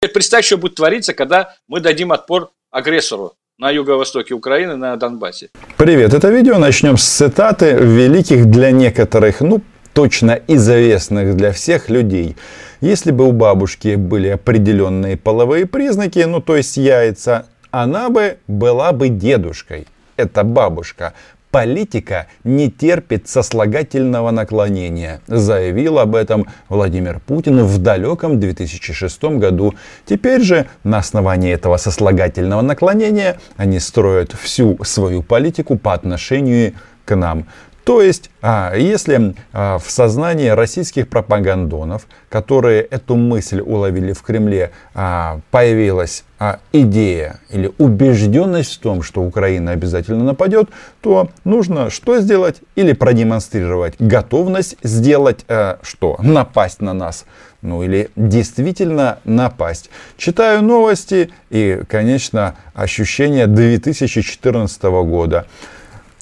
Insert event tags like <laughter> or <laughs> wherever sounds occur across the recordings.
Представь, что будет твориться, когда мы дадим отпор агрессору на юго-востоке Украины, на Донбассе. Привет, это видео начнем с цитаты великих для некоторых, ну, точно известных для всех людей. Если бы у бабушки были определенные половые признаки, ну, то есть яйца, она бы была бы дедушкой. Это бабушка. Политика не терпит сослагательного наклонения, заявил об этом Владимир Путин в далеком 2006 году. Теперь же на основании этого сослагательного наклонения они строят всю свою политику по отношению к нам. То есть, а, если а, в сознании российских пропагандонов, которые эту мысль уловили в Кремле, а, появилась идея или убежденность в том, что Украина обязательно нападет, то нужно что сделать? Или продемонстрировать готовность сделать что? Напасть на нас. Ну или действительно напасть. Читаю новости и, конечно, ощущение 2014 года.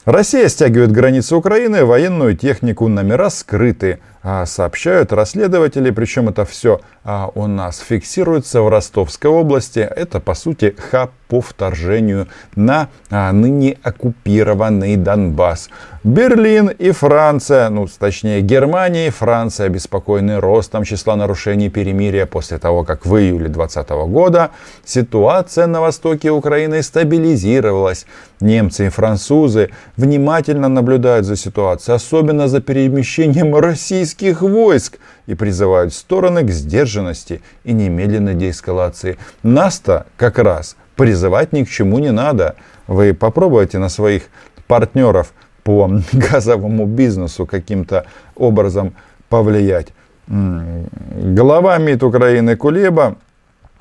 Россия стягивает границы Украины, военную технику, номера скрыты, сообщают расследователи, причем это все а, у нас фиксируется в Ростовской области. Это, по сути, хаб по вторжению на а, ныне оккупированный Донбасс. Берлин и Франция, ну, точнее, Германия и Франция обеспокоены ростом числа нарушений перемирия после того, как в июле 2020 года ситуация на востоке Украины стабилизировалась. Немцы и французы внимательно наблюдают за ситуацией, особенно за перемещением <laughs> российских войск и призывают стороны к сдержанности и немедленной деэскалации. Нас-то как раз призывать ни к чему не надо. Вы попробуйте на своих партнеров по <laughs> газовому бизнесу каким-то образом повлиять. Глава МИД Украины Кулеба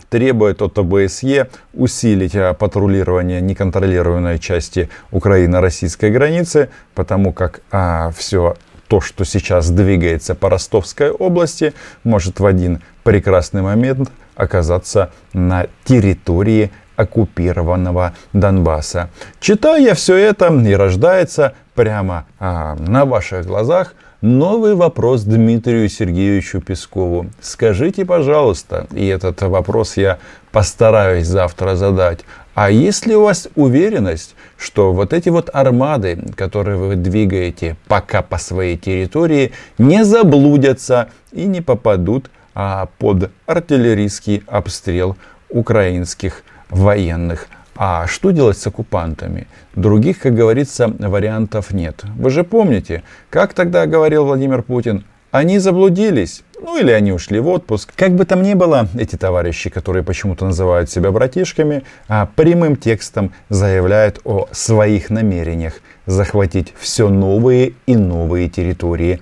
требует от ОБСЕ усилить а, патрулирование неконтролируемой части Украины-российской границы, потому как а, все то, что сейчас двигается по Ростовской области, может в один прекрасный момент оказаться на территории оккупированного Донбасса. Читая все это, и рождается прямо а, на ваших глазах новый вопрос Дмитрию Сергеевичу Пескову. Скажите, пожалуйста, и этот вопрос я постараюсь завтра задать, а есть ли у вас уверенность, что вот эти вот армады, которые вы двигаете пока по своей территории, не заблудятся и не попадут а, под артиллерийский обстрел украинских военных а что делать с оккупантами? Других, как говорится, вариантов нет. Вы же помните, как тогда говорил Владимир Путин, они заблудились, ну или они ушли в отпуск. Как бы там ни было, эти товарищи, которые почему-то называют себя братишками, а прямым текстом заявляют о своих намерениях захватить все новые и новые территории.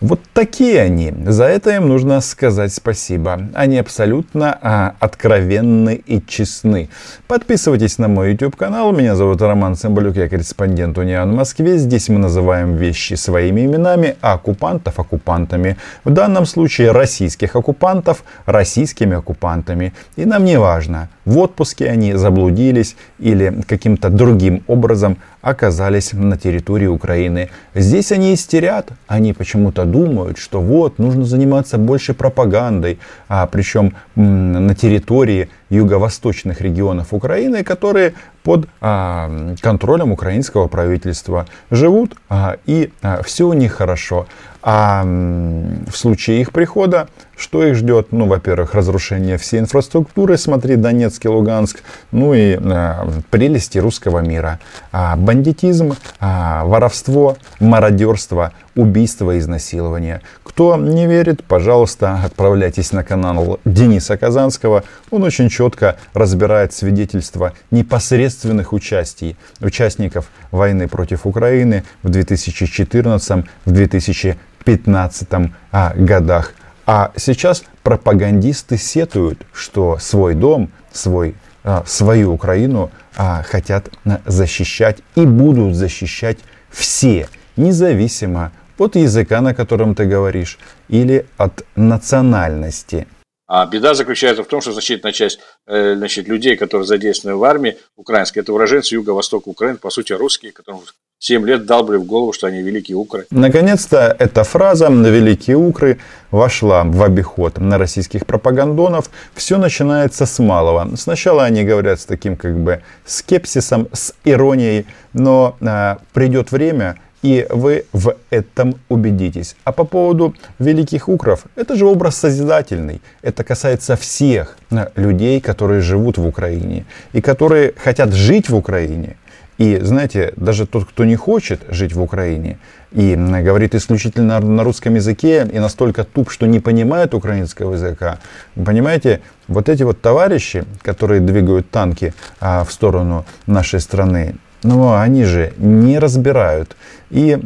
Вот такие они. За это им нужно сказать спасибо. Они абсолютно а, откровенны и честны. Подписывайтесь на мой YouTube канал. Меня зовут Роман Цымбалюк, я корреспондент Униан в Москве. Здесь мы называем вещи своими именами, а оккупантов оккупантами. В данном случае российских оккупантов российскими оккупантами. И нам не важно, в отпуске они заблудились или каким-то другим образом оказались на территории Украины. Здесь они истерят, они почему-то думают, что вот, нужно заниматься больше пропагандой, а причем на территории юго-восточных регионов Украины, которые под а, контролем украинского правительства живут, а, и а, все у них хорошо. А в случае их прихода, что их ждет? Ну, во-первых, разрушение всей инфраструктуры, смотри, Донецк и Луганск, ну и а, прелести русского мира. А, бандитизм, а, воровство, мародерство, убийство изнасилование. Кто не верит, пожалуйста, отправляйтесь на канал Дениса Казанского. Он очень четко разбирает свидетельства непосредственных участий, участников войны против Украины в 2014, в 2015 а, годах. А сейчас пропагандисты сетуют, что свой дом, свой, а, свою Украину а, хотят защищать и будут защищать все, независимо от языка, на котором ты говоришь, или от национальности. А беда заключается в том, что значительная часть э, значит, людей, которые задействованы в армии украинской, это уроженцы юго-востока Украины, по сути, русские, которым 7 лет далбли в голову, что они великие укры. Наконец-то эта фраза «великие укры» вошла в обиход на российских пропагандонов. Все начинается с малого. Сначала они говорят с таким как бы скепсисом, с иронией, но а, придет время, и вы в этом убедитесь. А по поводу великих укров, это же образ созидательный. Это касается всех а, людей, которые живут в Украине и которые хотят жить в Украине. И знаете, даже тот, кто не хочет жить в Украине и говорит исключительно на русском языке и настолько туп, что не понимает украинского языка, понимаете, вот эти вот товарищи, которые двигают танки а, в сторону нашей страны, ну, они же не разбирают. И,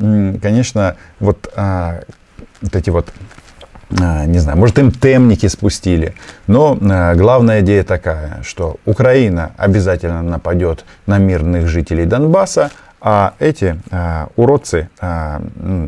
конечно, вот, а, вот эти вот а, не знаю, может им темники спустили. Но а, главная идея такая, что Украина обязательно нападет на мирных жителей Донбасса, а эти а, уродцы, а,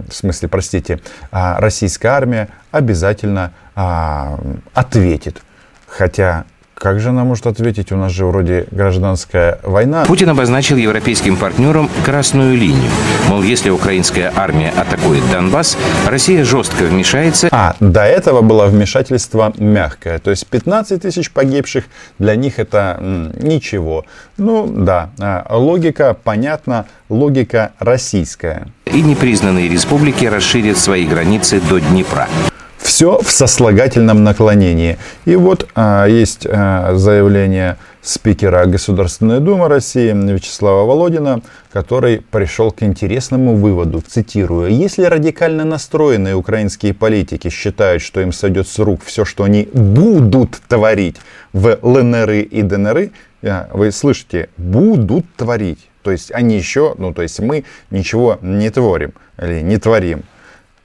в смысле, простите, а, российская армия обязательно а, ответит. Хотя как же она может ответить? У нас же вроде гражданская война. Путин обозначил европейским партнерам красную линию. Мол, если украинская армия атакует Донбасс, Россия жестко вмешается. А, до этого было вмешательство мягкое. То есть 15 тысяч погибших, для них это м, ничего. Ну да, а, логика понятна, логика российская. И непризнанные республики расширят свои границы до Днепра. Все в сослагательном наклонении. И вот а, есть а, заявление спикера Государственной Думы России Вячеслава Володина, который пришел к интересному выводу, цитирую, «Если радикально настроенные украинские политики считают, что им сойдет с рук все, что они будут творить в ЛНР и ДНР, а, вы слышите, будут творить, то есть они еще, ну то есть мы ничего не творим или не творим,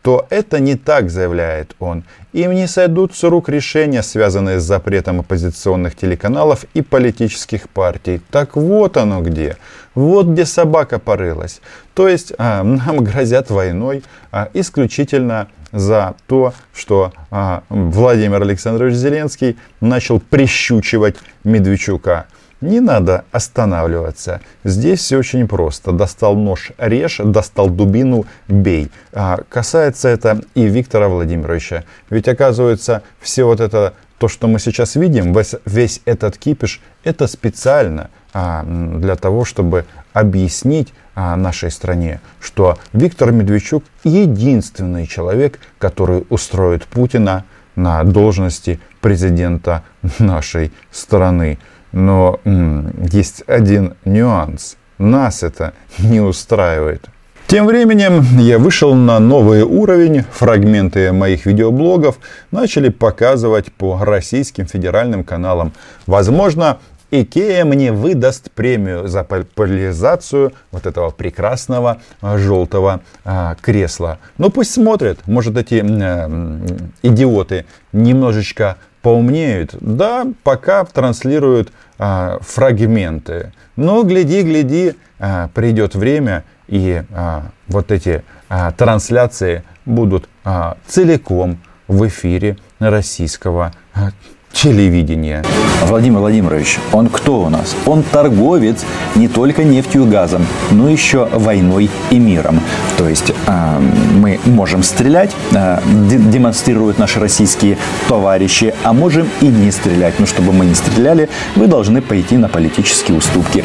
то это не так, заявляет он. Им не сойдут с рук решения, связанные с запретом оппозиционных телеканалов и политических партий. Так вот оно где. Вот где собака порылась. То есть а, нам <laughs> грозят войной а, исключительно за то, что а, Владимир Александрович Зеленский начал прищучивать Медведчука. Не надо останавливаться. Здесь все очень просто. Достал нож, режь, достал дубину, бей. А, касается это и Виктора Владимировича. Ведь оказывается, все вот это, то, что мы сейчас видим, весь, весь этот кипиш, это специально а, для того, чтобы объяснить а, нашей стране, что Виктор Медведчук единственный человек, который устроит Путина на должности президента нашей страны. Но м, есть один нюанс. Нас это не устраивает. Тем временем я вышел на новый уровень. Фрагменты моих видеоблогов начали показывать по российским федеральным каналам. Возможно, Икея мне выдаст премию за популяризацию вот этого прекрасного а, желтого а, кресла. Ну пусть смотрят, может эти э, идиоты немножечко поумнеют. Да, пока транслируют а, фрагменты. Но гляди, гляди, а, придет время, и а, вот эти а, трансляции будут а, целиком в эфире российского а, телевидения. Владимир Владимирович, он кто у нас? Он торговец не только нефтью и газом, но еще войной и миром. То есть э, мы можем стрелять, э, демонстрируют наши российские товарищи, а можем и не стрелять. Но чтобы мы не стреляли, вы должны пойти на политические уступки.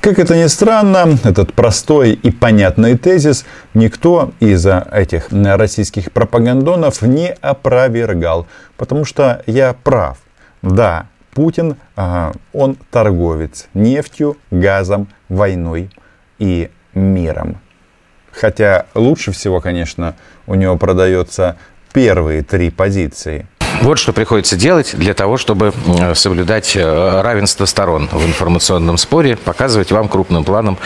Как это ни странно, этот простой и понятный тезис никто из этих российских пропагандонов не опровергал, потому что я прав. Да, Путин, он торговец нефтью, газом, войной и миром. Хотя лучше всего, конечно, у него продается первые три позиции. Вот что приходится делать для того, чтобы э, соблюдать э, равенство сторон в информационном споре, показывать вам крупным планом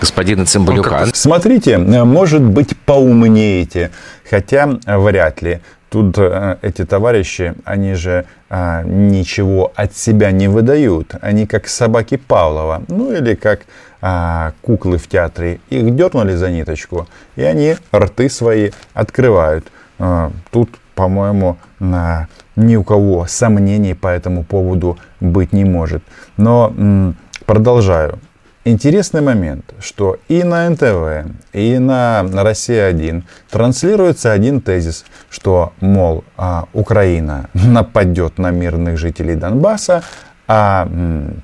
господина Цымбалюка. Смотрите, может быть, поумнеете, хотя вряд ли. Тут э, эти товарищи, они же а, ничего от себя не выдают. Они как собаки Павлова, ну или как а, куклы в театре. Их дернули за ниточку, и они рты свои открывают. А, тут, по-моему, ни у кого сомнений по этому поводу быть не может. Но продолжаю. Интересный момент, что и на НТВ, и на Россия-1 транслируется один тезис, что, мол, а, Украина <laughs> нападет на мирных жителей Донбасса, а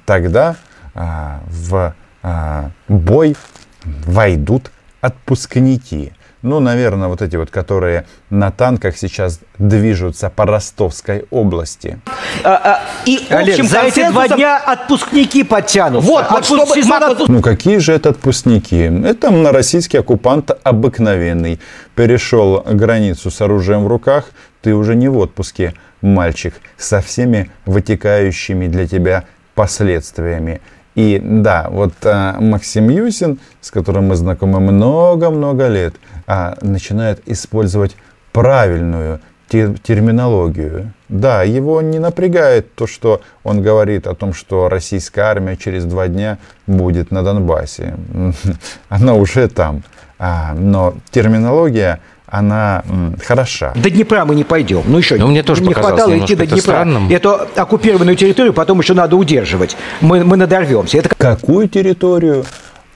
тогда а, в а, бой войдут отпускники. Ну, наверное, вот эти вот, которые на танках сейчас движутся по Ростовской области. А, а, и Олег, за эти два дня отпускники подтянут. Вот, вот чтобы сезон отпуск... Ну, какие же это отпускники? Это на российский оккупант обыкновенный. Перешел границу с оружием в руках, ты уже не в отпуске, мальчик, со всеми вытекающими для тебя последствиями. И да, вот а, Максим Юсин, с которым мы знакомы много-много лет, а, начинает использовать правильную терминологию. Да, его не напрягает то, что он говорит о том, что российская армия через два дня будет на Донбассе. <laughs> Она уже там. А, но терминология она м, хороша. До Днепра мы не пойдем. Ну еще Но мне тоже не хватало идти до Днепра. Странным. Эту оккупированную территорию потом еще надо удерживать. Мы, мы надорвемся. Это... Какую территорию?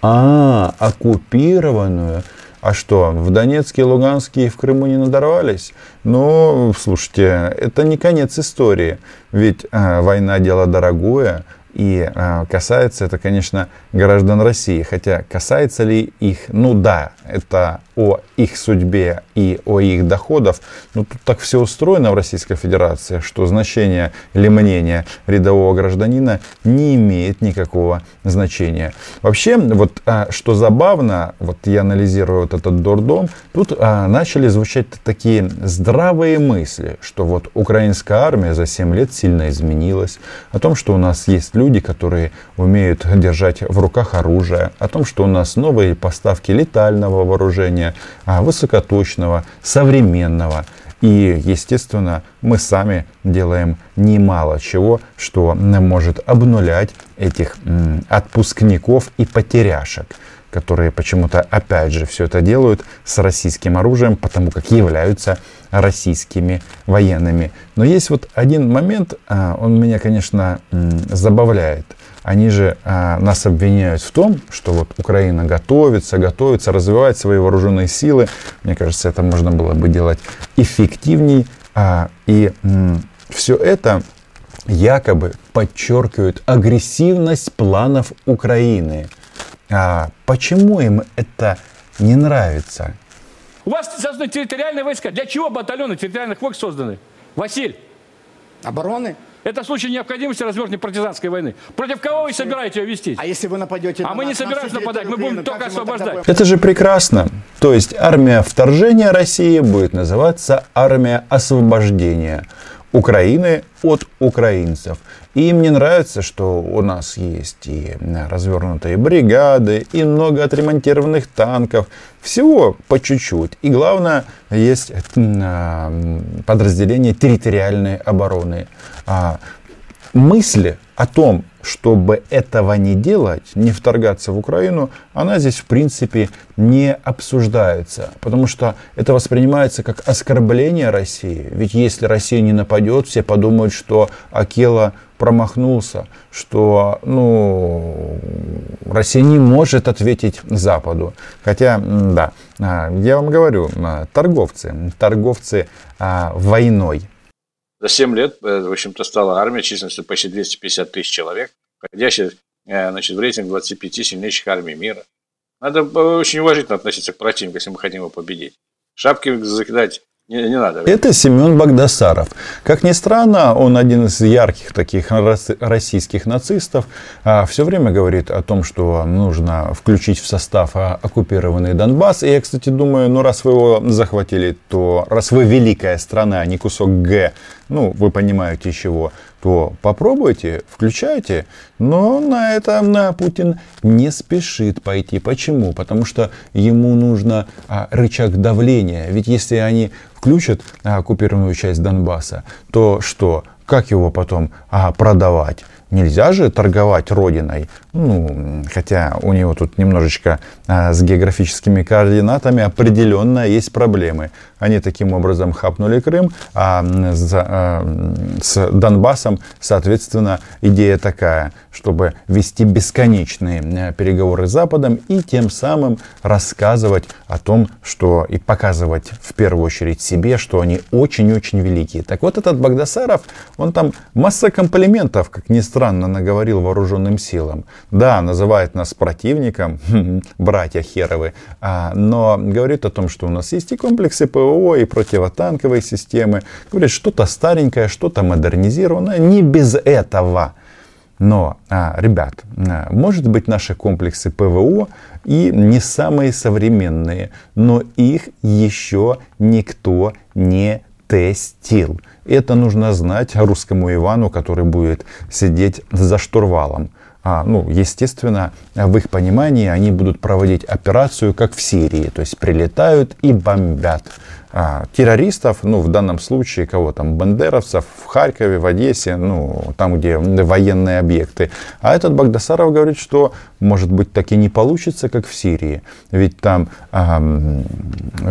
А, оккупированную. А что, в Донецке, Луганске и в Крыму не надорвались? Ну, слушайте, это не конец истории. Ведь э, война дело дорогое, и э, касается это, конечно, граждан России. Хотя касается ли их, ну да, это о их судьбе и о их доходах. Но тут так все устроено в Российской Федерации, что значение или мнение рядового гражданина не имеет никакого значения. Вообще, вот э, что забавно, вот я анализирую вот этот дурдом, тут э, начали звучать такие здравые мысли, что вот украинская армия за 7 лет сильно изменилась, о том, что у нас есть люди, которые умеют держать в руках оружие, о том, что у нас новые поставки летального вооружения, а, высокоточного, современного. И, естественно, мы сами делаем немало чего, что может обнулять этих отпускников и потеряшек которые почему-то опять же все это делают с российским оружием, потому как являются российскими военными. Но есть вот один момент, а, он меня, конечно, забавляет. Они же а, нас обвиняют в том, что вот Украина готовится, готовится, развивает свои вооруженные силы. Мне кажется, это можно было бы делать эффективней. А, и все это якобы подчеркивает агрессивность планов Украины – а почему им это не нравится? У вас созданы территориальные войска. Для чего батальоны территориальных войск созданы? Василь. Обороны? Это случай необходимости развернутой партизанской войны. Против кого вы собираетесь ее вести? А если вы нападете А на мы не собираемся нападать, мы будем только освобождать. Это же прекрасно. То есть армия вторжения России будет называться армия освобождения Украины от украинцев. И им не нравится, что у нас есть и развернутые бригады, и много отремонтированных танков. Всего по чуть-чуть. И главное, есть а, подразделение территориальной обороны. Мысли о том, чтобы этого не делать, не вторгаться в Украину, она здесь в принципе не обсуждается. Потому что это воспринимается как оскорбление России. Ведь если Россия не нападет, все подумают, что Акела промахнулся, что ну, Россия не может ответить Западу. Хотя, да, а, я вам говорю, а, торговцы, торговцы а, войной, за 7 лет, э, в общем-то, стала армия численностью почти 250 тысяч человек, входящая э, значит, в рейтинг 25 сильнейших армий мира. Надо э, очень уважительно относиться к противнику, если мы хотим его победить. Шапки закидать не, не надо. Это Семен Багдасаров. Как ни странно, он один из ярких таких российских нацистов. А, Все время говорит о том, что нужно включить в состав а, оккупированный Донбасс. И я, кстати, думаю, ну раз вы его захватили, то раз вы великая страна, а не кусок Г, ну, вы понимаете чего, то попробуйте, включайте. Но на это на Путин не спешит пойти. Почему? Потому что ему нужно а, рычаг давления. Ведь если они включат а, оккупированную часть Донбасса, то что? Как его потом а, продавать? Нельзя же торговать родиной. Ну, хотя у него тут немножечко а, с географическими координатами определенно есть проблемы. Они таким образом хапнули Крым, а с Донбассом, соответственно, идея такая, чтобы вести бесконечные переговоры с Западом и тем самым рассказывать о том, что и показывать в первую очередь себе, что они очень-очень великие. Так вот этот Багдасаров, он там масса комплиментов, как ни странно, наговорил вооруженным силам. Да, называет нас противником, <laughs> братья херовы, а, но говорит о том, что у нас есть и комплексы ПВО, и противотанковые системы. Говорит, что-то старенькое, что-то модернизированное. Не без этого. Но, а, ребят, а, может быть наши комплексы ПВО и не самые современные, но их еще никто не тестил. Это нужно знать русскому Ивану, который будет сидеть за штурвалом. А, ну, естественно, в их понимании они будут проводить операцию как в Сирии, то есть прилетают и бомбят а, террористов, ну, в данном случае, кого там, бандеровцев в Харькове, в Одессе, ну, там, где военные объекты. А этот Багдасаров говорит, что, может быть, так и не получится, как в Сирии. Ведь там э,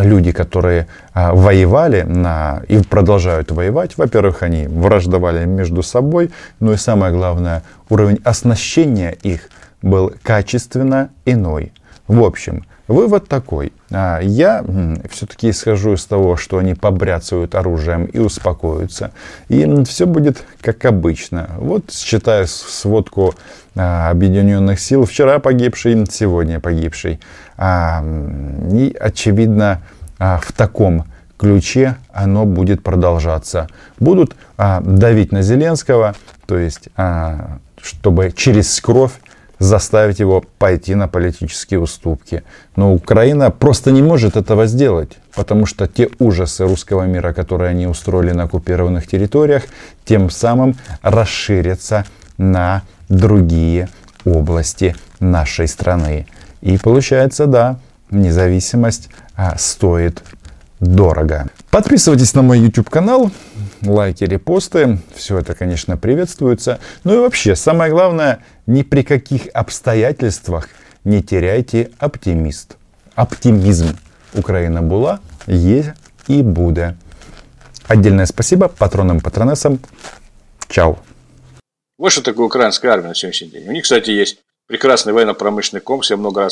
люди, которые э, воевали на, и продолжают воевать, во-первых, они враждовали между собой, ну и самое главное, уровень оснащения их был качественно иной. В общем, Вывод такой. А, я все-таки исхожу из того, что они побряцают оружием и успокоятся. И все будет как обычно. Вот считая сводку а, объединенных сил, вчера погибший, сегодня погибший. А, и очевидно в таком ключе оно будет продолжаться. Будут давить на Зеленского, то есть чтобы через кровь заставить его пойти на политические уступки. Но Украина просто не может этого сделать, потому что те ужасы русского мира, которые они устроили на оккупированных территориях, тем самым расширятся на другие области нашей страны. И получается, да, независимость а, стоит дорого. Подписывайтесь на мой YouTube канал, лайки, репосты. Все это, конечно, приветствуется. Ну и вообще, самое главное, ни при каких обстоятельствах не теряйте оптимист. Оптимизм. Украина была, есть и будет. Отдельное спасибо патронам-патронессам. Чао. Вот что такое украинская армия на сегодняшний день. У них, кстати, есть прекрасный военно-промышленный комплекс. Я много раз